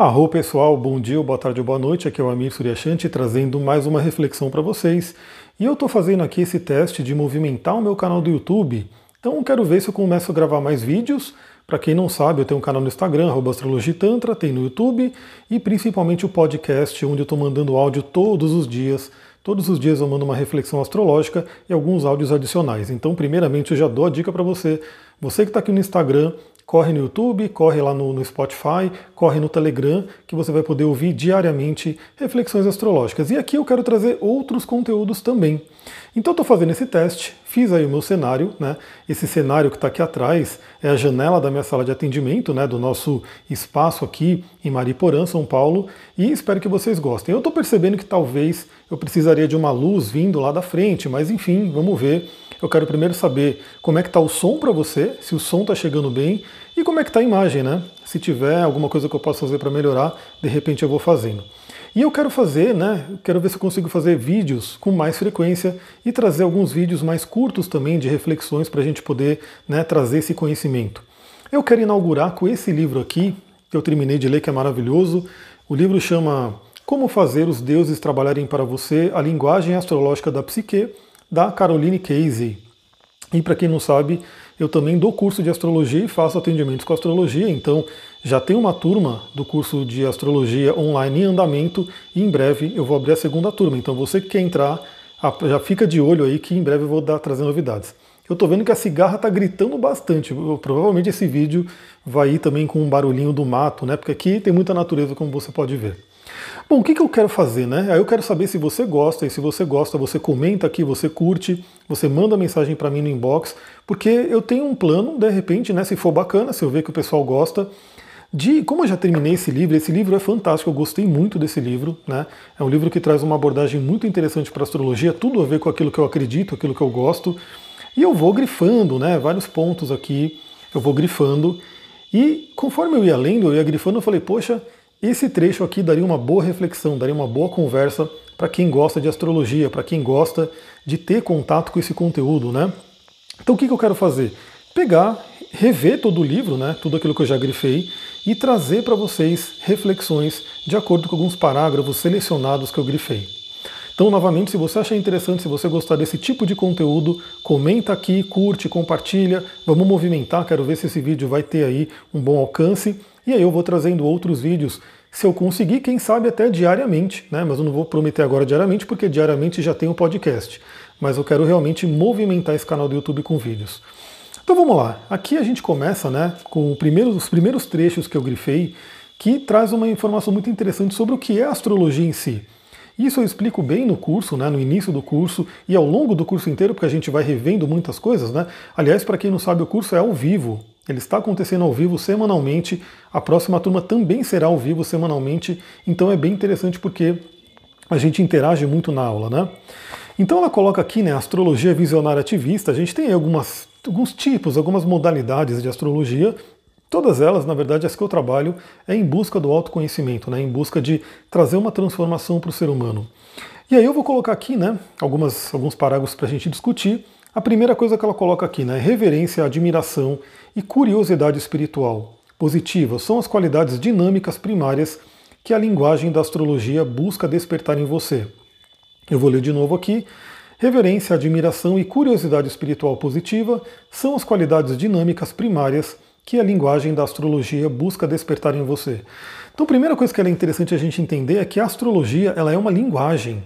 Arro pessoal, bom dia, boa tarde ou boa noite, aqui é o Amir Suryashanti trazendo mais uma reflexão para vocês. E eu estou fazendo aqui esse teste de movimentar o meu canal do YouTube, então quero ver se eu começo a gravar mais vídeos. Para quem não sabe, eu tenho um canal no Instagram, astrologitantra, tem no YouTube e principalmente o podcast, onde eu estou mandando áudio todos os dias. Todos os dias eu mando uma reflexão astrológica e alguns áudios adicionais. Então, primeiramente, eu já dou a dica para você. Você que está aqui no Instagram, corre no YouTube, corre lá no, no, Spotify, corre no Telegram, que você vai poder ouvir diariamente reflexões astrológicas. E aqui eu quero trazer outros conteúdos também. Então estou fazendo esse teste, fiz aí o meu cenário, né? Esse cenário que está aqui atrás é a janela da minha sala de atendimento, né? Do nosso espaço aqui em Mariporã, São Paulo, e espero que vocês gostem. Eu estou percebendo que talvez eu precisaria de uma luz vindo lá da frente, mas enfim, vamos ver. Eu quero primeiro saber como é que está o som para você, se o som está chegando bem e como é que está a imagem, né? Se tiver alguma coisa que eu possa fazer para melhorar, de repente eu vou fazendo. E eu quero fazer, né? Quero ver se eu consigo fazer vídeos com mais frequência e trazer alguns vídeos mais curtos também de reflexões para a gente poder né, trazer esse conhecimento. Eu quero inaugurar com esse livro aqui, que eu terminei de ler, que é maravilhoso. O livro chama Como Fazer os Deuses Trabalharem para Você, a Linguagem Astrológica da Psique da Caroline Casey. E para quem não sabe, eu também dou curso de astrologia e faço atendimentos com astrologia, então já tem uma turma do curso de astrologia online em andamento e em breve eu vou abrir a segunda turma. Então você que quer entrar, já fica de olho aí que em breve eu vou dar, trazer novidades. Eu estou vendo que a cigarra está gritando bastante. Provavelmente esse vídeo vai ir também com um barulhinho do mato, né? Porque aqui tem muita natureza, como você pode ver. Bom, o que, que eu quero fazer, né? Aí eu quero saber se você gosta, e se você gosta, você comenta aqui, você curte, você manda mensagem para mim no inbox, porque eu tenho um plano, de repente, né? Se for bacana, se eu ver que o pessoal gosta, de como eu já terminei esse livro, esse livro é fantástico, eu gostei muito desse livro, né? É um livro que traz uma abordagem muito interessante para astrologia, tudo a ver com aquilo que eu acredito, aquilo que eu gosto. E eu vou grifando, né? Vários pontos aqui, eu vou grifando. E conforme eu ia lendo, eu ia grifando, eu falei, poxa, esse trecho aqui daria uma boa reflexão, daria uma boa conversa para quem gosta de astrologia, para quem gosta de ter contato com esse conteúdo, né? Então o que, que eu quero fazer? Pegar, rever todo o livro, né? Tudo aquilo que eu já grifei e trazer para vocês reflexões de acordo com alguns parágrafos selecionados que eu grifei. Então, novamente, se você achar interessante, se você gostar desse tipo de conteúdo, comenta aqui, curte, compartilha, vamos movimentar, quero ver se esse vídeo vai ter aí um bom alcance. E aí eu vou trazendo outros vídeos, se eu conseguir, quem sabe até diariamente, né? Mas eu não vou prometer agora diariamente, porque diariamente já tem o um podcast. Mas eu quero realmente movimentar esse canal do YouTube com vídeos. Então vamos lá. Aqui a gente começa né, com primeiro, os primeiros trechos que eu grifei, que traz uma informação muito interessante sobre o que é astrologia em si. Isso eu explico bem no curso, né, no início do curso e ao longo do curso inteiro, porque a gente vai revendo muitas coisas. Né? Aliás, para quem não sabe, o curso é ao vivo. Ele está acontecendo ao vivo semanalmente. A próxima turma também será ao vivo semanalmente. Então é bem interessante porque a gente interage muito na aula, né? Então ela coloca aqui, né, astrologia visionária ativista. A gente tem algumas, alguns tipos, algumas modalidades de astrologia. Todas elas, na verdade, as que eu trabalho é em busca do autoconhecimento, né, em busca de trazer uma transformação para o ser humano. E aí eu vou colocar aqui, né, algumas, alguns parágrafos para a gente discutir. A primeira coisa que ela coloca aqui, né, reverência, admiração e curiosidade espiritual positiva são as qualidades dinâmicas primárias que a linguagem da astrologia busca despertar em você. Eu vou ler de novo aqui. Reverência, admiração e curiosidade espiritual positiva são as qualidades dinâmicas primárias que a linguagem da astrologia busca despertar em você. Então, a primeira coisa que é interessante a gente entender é que a astrologia ela é uma linguagem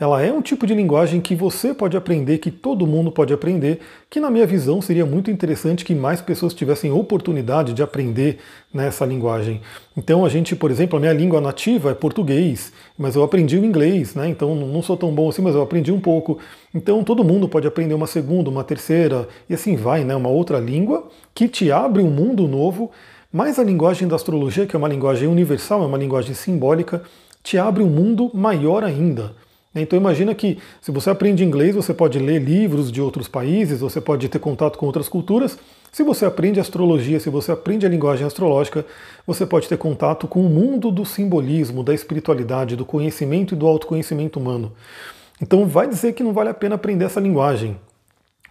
ela é um tipo de linguagem que você pode aprender, que todo mundo pode aprender, que na minha visão seria muito interessante que mais pessoas tivessem oportunidade de aprender nessa linguagem. Então a gente, por exemplo, a minha língua nativa é português, mas eu aprendi o inglês, né? Então não sou tão bom assim, mas eu aprendi um pouco. Então todo mundo pode aprender uma segunda, uma terceira e assim vai, né? Uma outra língua que te abre um mundo novo. Mas a linguagem da astrologia, que é uma linguagem universal, é uma linguagem simbólica, te abre um mundo maior ainda. Então imagina que se você aprende inglês, você pode ler livros de outros países, você pode ter contato com outras culturas. Se você aprende astrologia, se você aprende a linguagem astrológica, você pode ter contato com o mundo do simbolismo, da espiritualidade, do conhecimento e do autoconhecimento humano. Então vai dizer que não vale a pena aprender essa linguagem.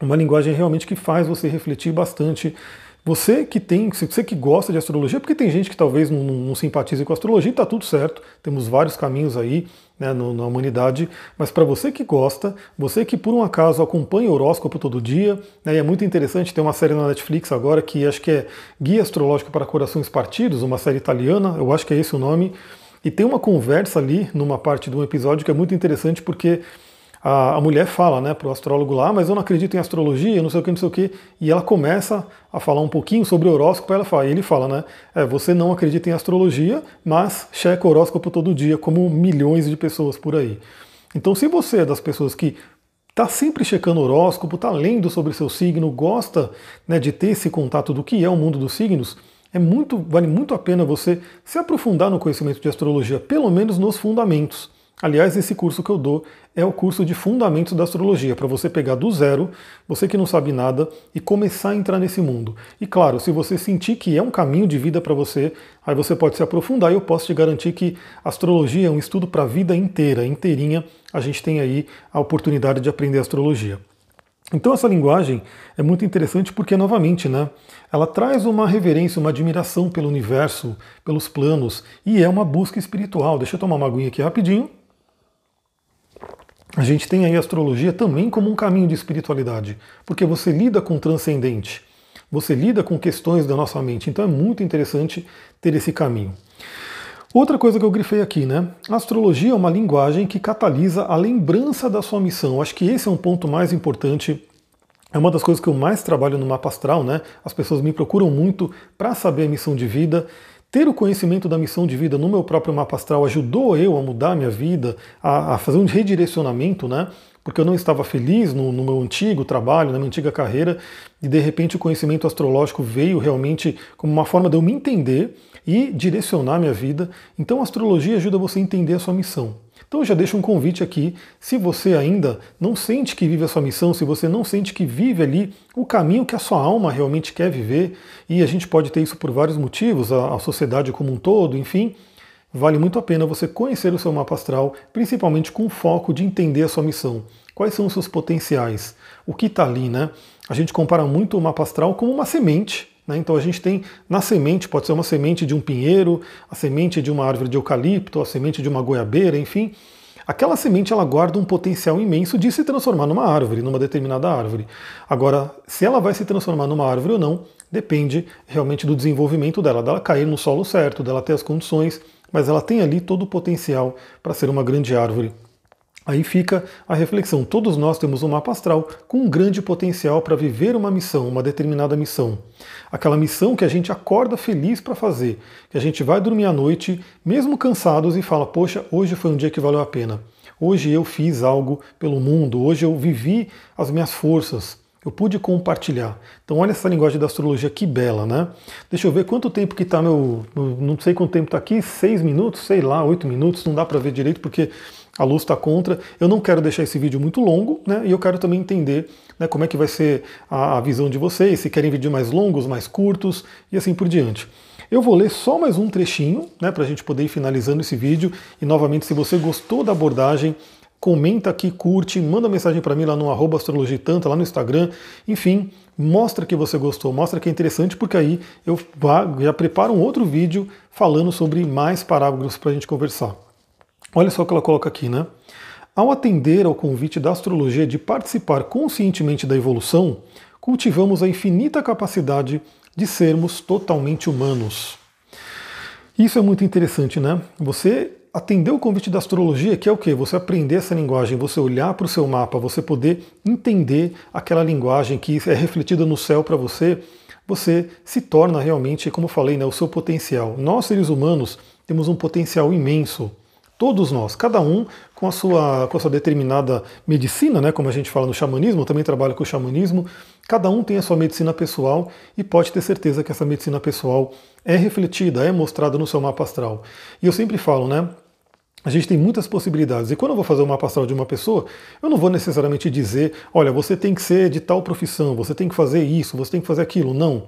Uma linguagem realmente que faz você refletir bastante Você que tem, você que gosta de astrologia, porque tem gente que talvez não, não, simpatize com astrologia, está tudo certo. Temos vários caminhos aí né, no, na humanidade, mas para você que gosta, você que por um acaso acompanha o horóscopo todo dia, né, e é muito interessante, tem uma série na Netflix agora que acho que é Guia Astrológico para Corações Partidos, uma série italiana, eu acho que é esse o nome, e tem uma conversa ali numa parte de um episódio que é muito interessante porque a, a mulher fala né, para o astrólogo lá, mas eu não acredito em astrologia, não sei o que, não sei o que, e ela começa a falar um pouquinho sobre o horóscopo, ela fala, e ele fala, né, é, você não acredita em astrologia, mas checa o horóscopo todo dia, como milhões de pessoas por aí. Então, se você é das pessoas que está sempre checando horóscopo, está lendo sobre seu signo, gosta né, de ter esse contato do que é o mundo dos signos, é muito, vale muito a pena você se aprofundar no conhecimento de astrologia, pelo menos nos fundamentos. Aliás, esse curso que eu dou é o curso de Fundamentos da Astrologia, para você pegar do zero, você que não sabe nada, e começar a entrar nesse mundo. E claro, se você sentir que é um caminho de vida para você, aí você pode se aprofundar e eu posso te garantir que astrologia é um estudo para a vida inteira, inteirinha, a gente tem aí a oportunidade de aprender astrologia. Então essa linguagem é muito interessante porque, novamente, né, ela traz uma reverência, uma admiração pelo universo, pelos planos, e é uma busca espiritual. Deixa eu tomar uma aguinha aqui rapidinho. A gente tem aí a astrologia também como um caminho de espiritualidade, porque você lida com o transcendente, você lida com questões da nossa mente, então é muito interessante ter esse caminho. Outra coisa que eu grifei aqui, né? A astrologia é uma linguagem que catalisa a lembrança da sua missão. Acho que esse é um ponto mais importante. É uma das coisas que eu mais trabalho no mapa astral, né? As pessoas me procuram muito para saber a missão de vida. Ter o conhecimento da missão de vida no meu próprio mapa astral ajudou eu a mudar a minha vida, a, a fazer um redirecionamento, né? Porque eu não estava feliz no, no, meu antigo trabalho, na minha antiga carreira, e de repente o conhecimento astrológico veio realmente como uma forma de eu me entender e direcionar minha vida. Então a astrologia ajuda você a entender a sua missão. Então eu já deixo um convite aqui, se você ainda não sente que vive a sua missão, se você não sente que vive ali o caminho que a sua alma realmente quer viver, e a gente pode ter isso por vários motivos, a, a sociedade como um todo, enfim, vale muito a pena você conhecer o seu mapa astral, principalmente com o foco de entender a sua missão. Quais são os seus potenciais? O que está ali, né? A gente compara muito o mapa astral como uma semente, né? Então a gente tem na semente, pode ser uma semente de um pinheiro, a semente de uma árvore de eucalipto, a semente de uma goiabeira, enfim. Aquela semente ela guarda um potencial imenso de se transformar numa árvore, numa determinada árvore. Agora, se ela vai se transformar numa árvore ou não, depende realmente do desenvolvimento dela, dela cair no solo certo, dela ter as condições, mas ela tem ali todo o potencial para ser uma grande árvore. Aí fica a reflexão: todos nós temos um mapa astral com um grande potencial para viver uma missão, uma determinada missão. Aquela missão que a gente acorda feliz para fazer, que a gente vai dormir à noite, mesmo cansados, e fala: Poxa, hoje foi um dia que valeu a pena. Hoje eu fiz algo pelo mundo, hoje eu vivi as minhas forças, eu pude compartilhar. Então olha essa linguagem da astrologia que bela, né? Deixa eu ver quanto tempo que está meu, não sei quanto tempo está aqui, seis minutos, sei lá, oito minutos, não dá para ver direito porque a luz está contra. Eu não quero deixar esse vídeo muito longo, né? E eu quero também entender né, como é que vai ser a, a visão de vocês, se querem vídeos mais longos, mais curtos e assim por diante. Eu vou ler só mais um trechinho, né, para a gente poder ir finalizando esse vídeo. E novamente, se você gostou da abordagem, comenta aqui, curte, manda mensagem para mim lá no arroba astrologitanta, lá no Instagram. Enfim, mostra que você gostou, mostra que é interessante, porque aí eu já preparo um outro vídeo falando sobre mais parágrafos para a gente conversar. Olha só o que ela coloca aqui, né? Ao atender ao convite da astrologia de participar conscientemente da evolução, cultivamos a infinita capacidade de sermos totalmente humanos. Isso é muito interessante, né? Você atender o convite da astrologia, que é o quê? Você aprender essa linguagem, você olhar para o seu mapa, você poder entender aquela linguagem que é refletida no céu para você, você se torna realmente, como eu falei, né, o seu potencial. Nós, seres humanos, temos um potencial imenso Todos nós, cada um com a sua, com a sua determinada medicina, né, como a gente fala no xamanismo, eu também trabalho com o xamanismo, cada um tem a sua medicina pessoal e pode ter certeza que essa medicina pessoal é refletida, é mostrada no seu mapa astral. E eu sempre falo, né, a gente tem muitas possibilidades. E quando eu vou fazer uma astral de uma pessoa, eu não vou necessariamente dizer, olha, você tem que ser de tal profissão, você tem que fazer isso, você tem que fazer aquilo. Não.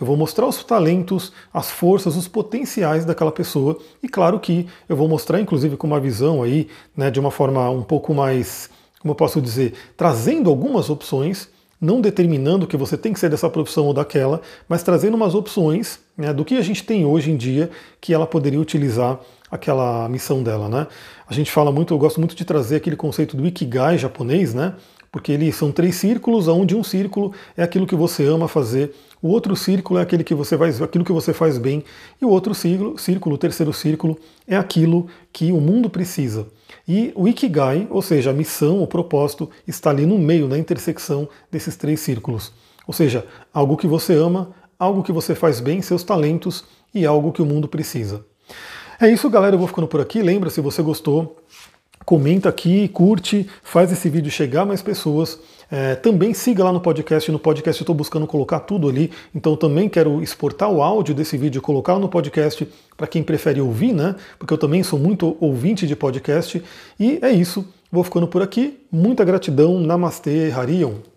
Eu vou mostrar os talentos, as forças, os potenciais daquela pessoa. E claro que eu vou mostrar, inclusive, com uma visão aí, né, de uma forma um pouco mais, como eu posso dizer, trazendo algumas opções não determinando que você tem que ser dessa profissão ou daquela, mas trazendo umas opções né, do que a gente tem hoje em dia que ela poderia utilizar aquela missão dela, né? A gente fala muito, eu gosto muito de trazer aquele conceito do Ikigai japonês, né? Porque eles são três círculos, onde um círculo é aquilo que você ama fazer, o outro círculo é aquele que você faz, aquilo que você faz bem, e o outro círculo, círculo, o terceiro círculo, é aquilo que o mundo precisa. E o Ikigai, ou seja, a missão, o propósito, está ali no meio, na intersecção desses três círculos. Ou seja, algo que você ama, algo que você faz bem, seus talentos e algo que o mundo precisa. É isso, galera. Eu vou ficando por aqui. Lembra, se você gostou, comenta aqui, curte, faz esse vídeo chegar a mais pessoas. É, também siga lá no podcast. No podcast eu estou buscando colocar tudo ali, então também quero exportar o áudio desse vídeo e colocar no podcast para quem prefere ouvir, né? Porque eu também sou muito ouvinte de podcast. E é isso. Vou ficando por aqui. Muita gratidão. Namastê, Harion.